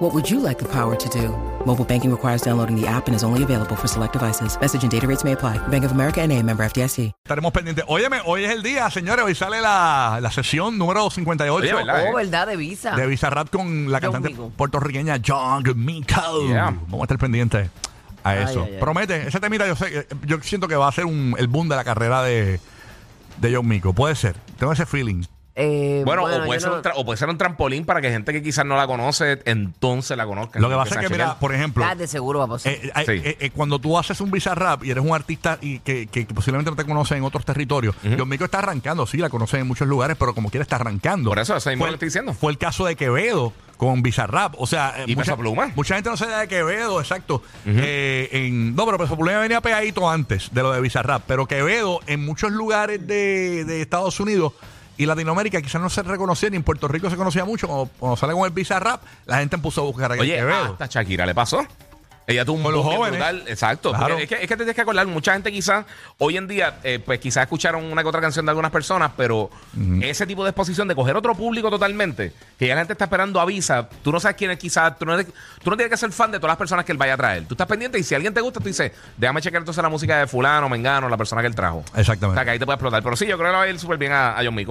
What would you like the power to do? Mobile banking requires downloading the app and is only available for select devices. Message and data rates may apply. Bank of America and a member FDIC. Estaremos pendientes. Óyeme, hoy es el día, señores. Hoy sale la, la sesión número 58 Oye, ¿verdad? Oh, ¿verdad? De visa. de Bizarrap con la John cantante Mico. puertorriqueña John Mico. Yeah. Vamos a estar pendientes a Ay, eso. ay, ay. Promete, ese temita yo sé, yo siento que va a ser un, el boom de la carrera de, de John Mico. Puede ser. Tengo ese feeling. Eh, Bueno, bueno, o, puede ser no- un tra- o puede ser un trampolín para que gente que quizás no la conoce, entonces la conozca. Lo que pasa es a que, mira, por ejemplo, Ah, de seguro va a pasar. Eh, eh, Sí. eh, eh, cuando tú haces un Bizarrap y eres un artista y que, que posiblemente no te conocen en otros territorios, John Mico está arrancando, sí, la conocen en muchos lugares, pero como quiera está arrancando. Por eso, eso mismo fue, lo estoy diciendo. Fue el caso de Quevedo con Bizarrap. O sea, Y Peso Pluma. mucha gente no sabe de Quevedo, exacto. Eh, en, no, pero Peso Pluma venía pegadito antes de lo de Bizarrap. Pero Quevedo, en muchos lugares de, de Estados Unidos y Latinoamérica, quizás no se reconocía, ni en Puerto Rico se conocía mucho. Cuando, cuando sale con el Bizarrap, la gente puso a buscar a Oye, Quevedo. hasta Shakira le pasó. Ella tuvo un Con los boom bien jóvenes. brutal. Exacto. Claro. Porque Es, que, es que te tienes que acordar, mucha gente quizás, hoy en día, eh, pues quizás escucharon una que otra canción de algunas personas, pero ese tipo de exposición de coger otro público totalmente, que ya la gente está esperando avisa, tú no sabes quién es quizás, tú no, eres- tú no tienes que ser fan de todas las personas que él vaya a traer. Tú estás pendiente y si alguien te gusta, tú dices, déjame checar entonces la música de fulano, mengano, la persona que él trajo. O Exactamente. que ahí te puede explotar. Pero sí, yo creo que le va a ir súper bien a, a John Mico.